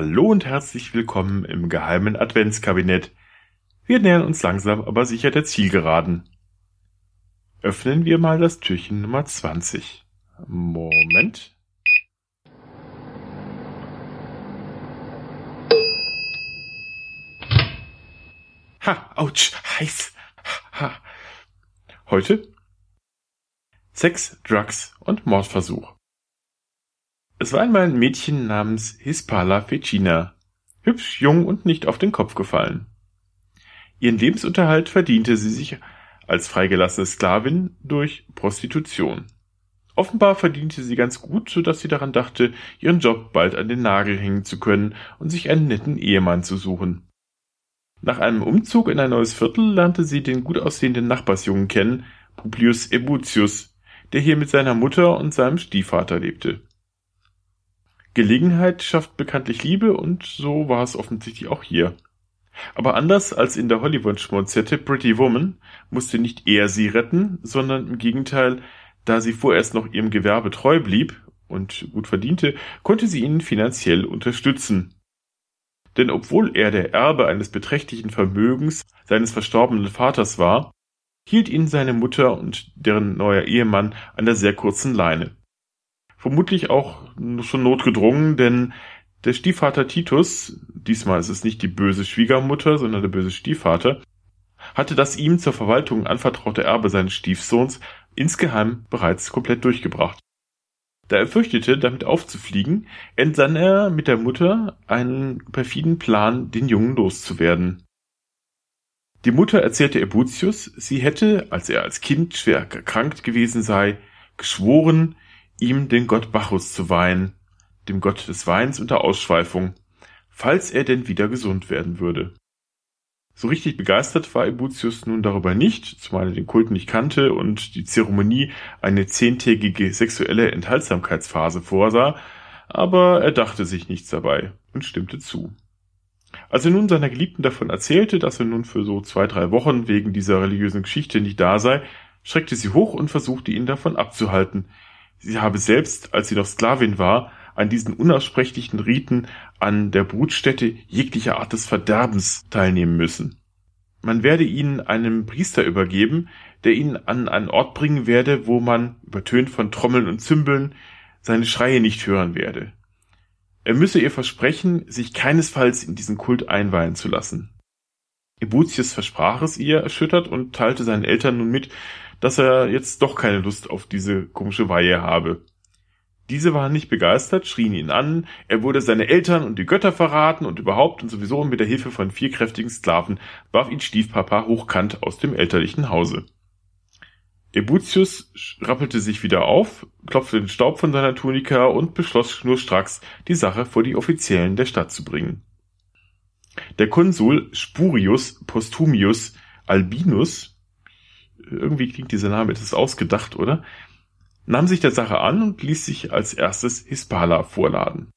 Hallo und herzlich willkommen im geheimen Adventskabinett. Wir nähern uns langsam aber sicher der Zielgeraden. Öffnen wir mal das Türchen Nummer 20. Moment. Ha, ouch, heiß. Ha. Heute Sex, Drugs und Mordversuch. Es war einmal ein Mädchen namens Hispala Fecina, hübsch, jung und nicht auf den Kopf gefallen. Ihren Lebensunterhalt verdiente sie sich als freigelassene Sklavin durch Prostitution. Offenbar verdiente sie ganz gut, so dass sie daran dachte, ihren Job bald an den Nagel hängen zu können und sich einen netten Ehemann zu suchen. Nach einem Umzug in ein neues Viertel lernte sie den gut aussehenden Nachbarsjungen kennen, Publius Ebutius, der hier mit seiner Mutter und seinem Stiefvater lebte. Gelegenheit schafft bekanntlich Liebe und so war es offensichtlich auch hier. Aber anders als in der Hollywood-Schmonzette Pretty Woman musste nicht er sie retten, sondern im Gegenteil, da sie vorerst noch ihrem Gewerbe treu blieb und gut verdiente, konnte sie ihn finanziell unterstützen. Denn obwohl er der Erbe eines beträchtlichen Vermögens seines verstorbenen Vaters war, hielt ihn seine Mutter und deren neuer Ehemann an der sehr kurzen Leine. Vermutlich auch schon notgedrungen, denn der Stiefvater Titus, diesmal ist es nicht die böse Schwiegermutter, sondern der böse Stiefvater, hatte das ihm zur Verwaltung anvertraute Erbe seines Stiefsohns insgeheim bereits komplett durchgebracht. Da er fürchtete, damit aufzufliegen, entsann er mit der Mutter einen perfiden Plan, den Jungen loszuwerden. Die Mutter erzählte Ebutius, sie hätte, als er als Kind schwer erkrankt gewesen sei, geschworen, ihm den Gott Bacchus zu weihen, dem Gott des Weins und der Ausschweifung, falls er denn wieder gesund werden würde. So richtig begeistert war Ebutius nun darüber nicht, zumal er den Kult nicht kannte und die Zeremonie eine zehntägige sexuelle Enthaltsamkeitsphase vorsah, aber er dachte sich nichts dabei und stimmte zu. Als er nun seiner Geliebten davon erzählte, dass er nun für so zwei, drei Wochen wegen dieser religiösen Geschichte nicht da sei, schreckte sie hoch und versuchte ihn davon abzuhalten. Sie habe selbst, als sie noch Sklavin war, an diesen unaussprechlichen Riten an der Brutstätte jeglicher Art des Verderbens teilnehmen müssen. Man werde ihn einem Priester übergeben, der ihn an einen Ort bringen werde, wo man, übertönt von Trommeln und Zümbeln, seine Schreie nicht hören werde. Er müsse ihr versprechen, sich keinesfalls in diesen Kult einweihen zu lassen. Ebutius versprach es ihr erschüttert und teilte seinen Eltern nun mit, dass er jetzt doch keine Lust auf diese komische Weihe habe. Diese waren nicht begeistert, schrien ihn an, er würde seine Eltern und die Götter verraten und überhaupt und sowieso mit der Hilfe von vier kräftigen Sklaven warf ihn Stiefpapa hochkant aus dem elterlichen Hause. Ebutius rappelte sich wieder auf, klopfte den Staub von seiner Tunika und beschloss schnurstracks, die Sache vor die Offiziellen der Stadt zu bringen. Der Konsul Spurius Postumius Albinus, irgendwie klingt dieser Name etwas ausgedacht, oder? nahm sich der Sache an und ließ sich als erstes Hispala vorladen.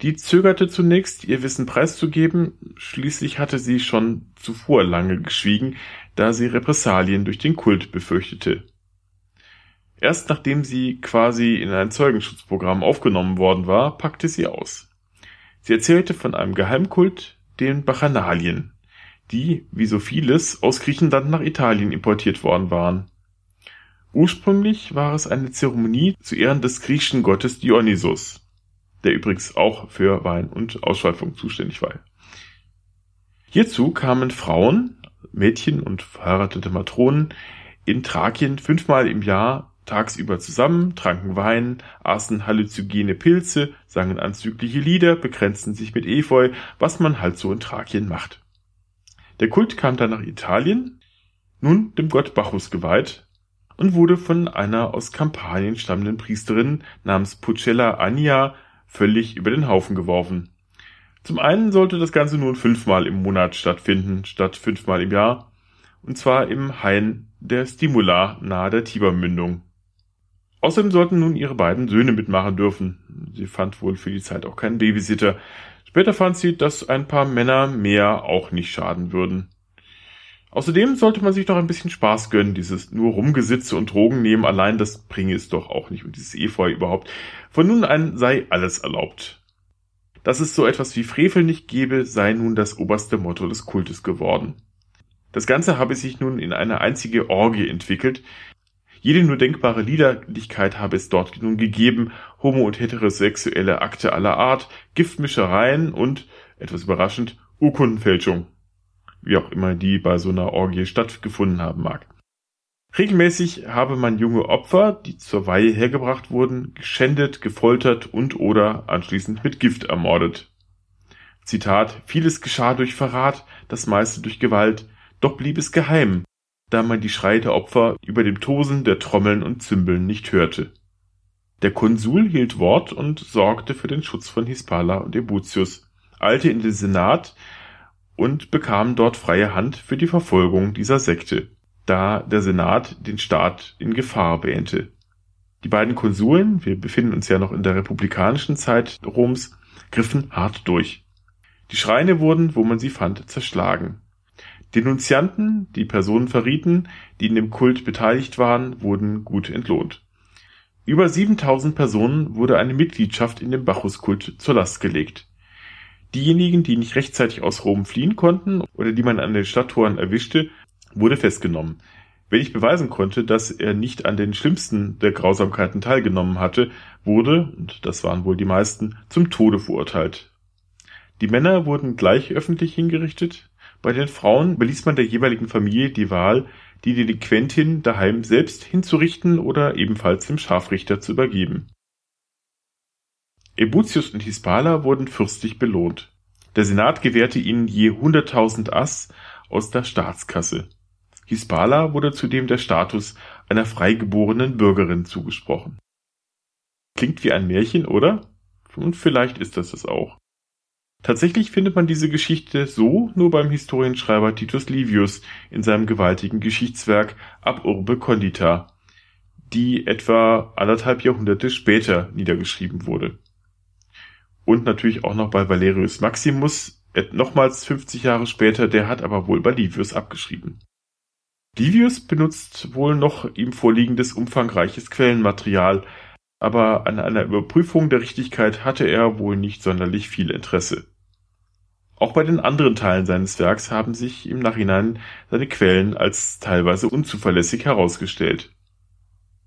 Die zögerte zunächst, ihr Wissen preiszugeben, schließlich hatte sie schon zuvor lange geschwiegen, da sie Repressalien durch den Kult befürchtete. Erst nachdem sie quasi in ein Zeugenschutzprogramm aufgenommen worden war, packte sie aus. Sie erzählte von einem Geheimkult, den Bacchanalien, die, wie so vieles, aus Griechenland nach Italien importiert worden waren. Ursprünglich war es eine Zeremonie zu Ehren des griechischen Gottes Dionysos der übrigens auch für Wein und Ausschweifung zuständig war. Hierzu kamen Frauen, Mädchen und verheiratete Matronen in Thrakien fünfmal im Jahr tagsüber zusammen, tranken Wein, aßen halluzogene Pilze, sangen anzügliche Lieder, begrenzten sich mit Efeu, was man halt so in Thrakien macht. Der Kult kam dann nach Italien, nun dem Gott Bacchus geweiht, und wurde von einer aus Kampanien stammenden Priesterin namens Pucella Ania völlig über den Haufen geworfen. Zum einen sollte das Ganze nun fünfmal im Monat stattfinden, statt fünfmal im Jahr, und zwar im Hain der Stimula nahe der Tibermündung. Außerdem sollten nun ihre beiden Söhne mitmachen dürfen. Sie fand wohl für die Zeit auch keinen Babysitter. Später fand sie, dass ein paar Männer mehr auch nicht schaden würden. Außerdem sollte man sich doch ein bisschen Spaß gönnen. Dieses nur Rumgesitze und Drogen nehmen allein, das bringe es doch auch nicht. Und dieses Efeu überhaupt. Von nun an sei alles erlaubt. dass es so etwas wie Frevel nicht gebe, sei nun das oberste Motto des Kultes geworden. Das Ganze habe sich nun in eine einzige Orgie entwickelt. Jede nur denkbare Liederlichkeit habe es dort nun gegeben, homo- und heterosexuelle Akte aller Art, Giftmischereien und, etwas überraschend, Urkundenfälschung. Wie auch immer die bei so einer Orgie stattgefunden haben mag. Regelmäßig habe man junge Opfer, die zur Weihe hergebracht wurden, geschändet, gefoltert und oder anschließend mit Gift ermordet. Zitat, vieles geschah durch Verrat, das meiste durch Gewalt, doch blieb es geheim, da man die Schreie der Opfer über dem Tosen der Trommeln und Zimbeln nicht hörte. Der Konsul hielt Wort und sorgte für den Schutz von Hispala und Ebutius, eilte in den Senat und bekam dort freie Hand für die Verfolgung dieser Sekte da der Senat den Staat in Gefahr wähnte. Die beiden Konsuln, wir befinden uns ja noch in der republikanischen Zeit Roms, griffen hart durch. Die Schreine wurden, wo man sie fand, zerschlagen. Denunzianten, die Personen verrieten, die in dem Kult beteiligt waren, wurden gut entlohnt. Über 7000 Personen wurde eine Mitgliedschaft in dem Bacchuskult zur Last gelegt. Diejenigen, die nicht rechtzeitig aus Rom fliehen konnten oder die man an den Stadttoren erwischte, wurde festgenommen. Wenn ich beweisen konnte, dass er nicht an den schlimmsten der Grausamkeiten teilgenommen hatte, wurde, und das waren wohl die meisten, zum Tode verurteilt. Die Männer wurden gleich öffentlich hingerichtet, bei den Frauen beließ man der jeweiligen Familie die Wahl, die Delinquentin daheim selbst hinzurichten oder ebenfalls dem Scharfrichter zu übergeben. Ebutius und Hispala wurden fürstlich belohnt. Der Senat gewährte ihnen je 100.000 Ass aus der Staatskasse. Hispala wurde zudem der Status einer freigeborenen Bürgerin zugesprochen. Klingt wie ein Märchen, oder? Und vielleicht ist das es auch. Tatsächlich findet man diese Geschichte so nur beim Historienschreiber Titus Livius in seinem gewaltigen Geschichtswerk Ab Urbe Condita, die etwa anderthalb Jahrhunderte später niedergeschrieben wurde. Und natürlich auch noch bei Valerius Maximus, nochmals 50 Jahre später, der hat aber wohl bei Livius abgeschrieben. Livius benutzt wohl noch ihm vorliegendes umfangreiches Quellenmaterial, aber an einer Überprüfung der Richtigkeit hatte er wohl nicht sonderlich viel Interesse. Auch bei den anderen Teilen seines Werks haben sich im Nachhinein seine Quellen als teilweise unzuverlässig herausgestellt.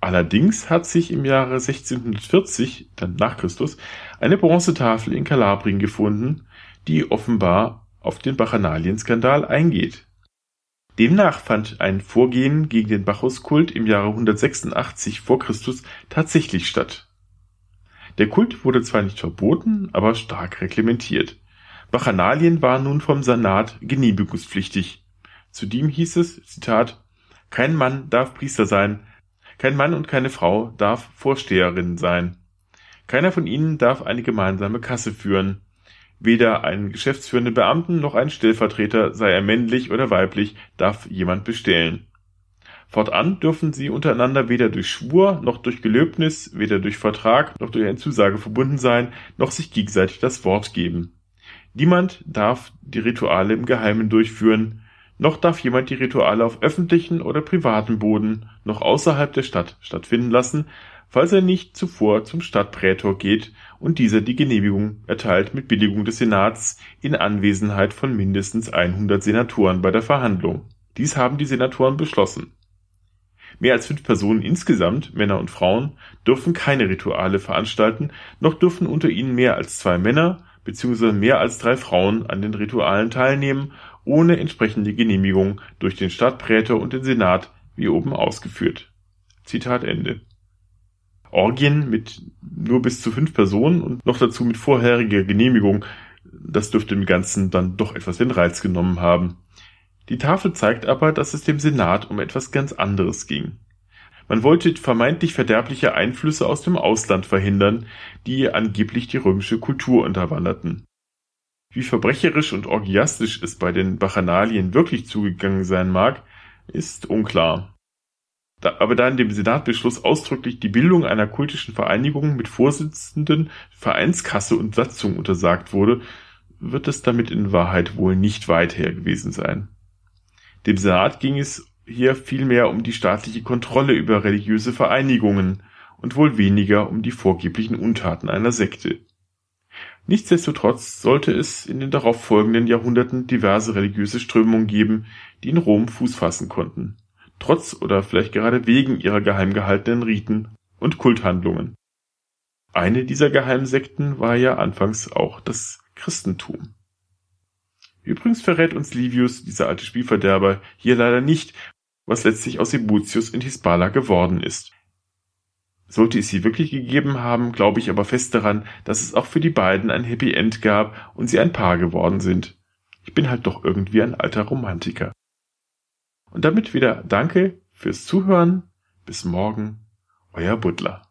Allerdings hat sich im Jahre 1640, dann nach Christus, eine Bronzetafel in Kalabrien gefunden, die offenbar auf den Bacchanalienskandal eingeht. Demnach fand ein Vorgehen gegen den Bacchuskult im Jahre 186 vor Christus tatsächlich statt. Der Kult wurde zwar nicht verboten, aber stark reglementiert. Bacchanalien waren nun vom Senat genehmigungspflichtig. Zudem hieß es, Zitat, kein Mann darf Priester sein, kein Mann und keine Frau darf Vorsteherin sein. Keiner von ihnen darf eine gemeinsame Kasse führen. Weder einen geschäftsführenden Beamten noch einen Stellvertreter, sei er männlich oder weiblich, darf jemand bestellen. Fortan dürfen sie untereinander weder durch Schwur noch durch Gelöbnis, weder durch Vertrag noch durch eine Zusage verbunden sein, noch sich gegenseitig das Wort geben. Niemand darf die Rituale im Geheimen durchführen, noch darf jemand die Rituale auf öffentlichen oder privaten Boden, noch außerhalb der Stadt stattfinden lassen, falls er nicht zuvor zum Stadtprätor geht und dieser die Genehmigung erteilt mit Billigung des Senats in Anwesenheit von mindestens 100 Senatoren bei der Verhandlung. Dies haben die Senatoren beschlossen. Mehr als fünf Personen insgesamt, Männer und Frauen, dürfen keine Rituale veranstalten, noch dürfen unter ihnen mehr als zwei Männer bzw. mehr als drei Frauen an den Ritualen teilnehmen, ohne entsprechende Genehmigung durch den Stadtprätor und den Senat, wie oben ausgeführt. Zitat Ende. Orgien mit nur bis zu fünf Personen und noch dazu mit vorheriger Genehmigung, das dürfte dem Ganzen dann doch etwas den Reiz genommen haben. Die Tafel zeigt aber, dass es dem Senat um etwas ganz anderes ging. Man wollte vermeintlich verderbliche Einflüsse aus dem Ausland verhindern, die angeblich die römische Kultur unterwanderten. Wie verbrecherisch und orgiastisch es bei den Bacchanalien wirklich zugegangen sein mag, ist unklar. Da, aber da in dem Senatbeschluss ausdrücklich die Bildung einer kultischen Vereinigung mit Vorsitzenden, Vereinskasse und Satzung untersagt wurde, wird es damit in Wahrheit wohl nicht weit her gewesen sein. Dem Senat ging es hier vielmehr um die staatliche Kontrolle über religiöse Vereinigungen und wohl weniger um die vorgeblichen Untaten einer Sekte. Nichtsdestotrotz sollte es in den darauffolgenden Jahrhunderten diverse religiöse Strömungen geben, die in Rom Fuß fassen konnten, trotz oder vielleicht gerade wegen ihrer geheim gehaltenen Riten und Kulthandlungen. Eine dieser Geheimsekten war ja anfangs auch das Christentum. Übrigens verrät uns Livius, dieser alte Spielverderber, hier leider nicht, was letztlich aus Ebutius und Hisbala geworden ist. Sollte es sie wirklich gegeben haben, glaube ich aber fest daran, dass es auch für die beiden ein Happy End gab und sie ein Paar geworden sind. Ich bin halt doch irgendwie ein alter Romantiker. Und damit wieder Danke fürs Zuhören. Bis morgen, euer Butler.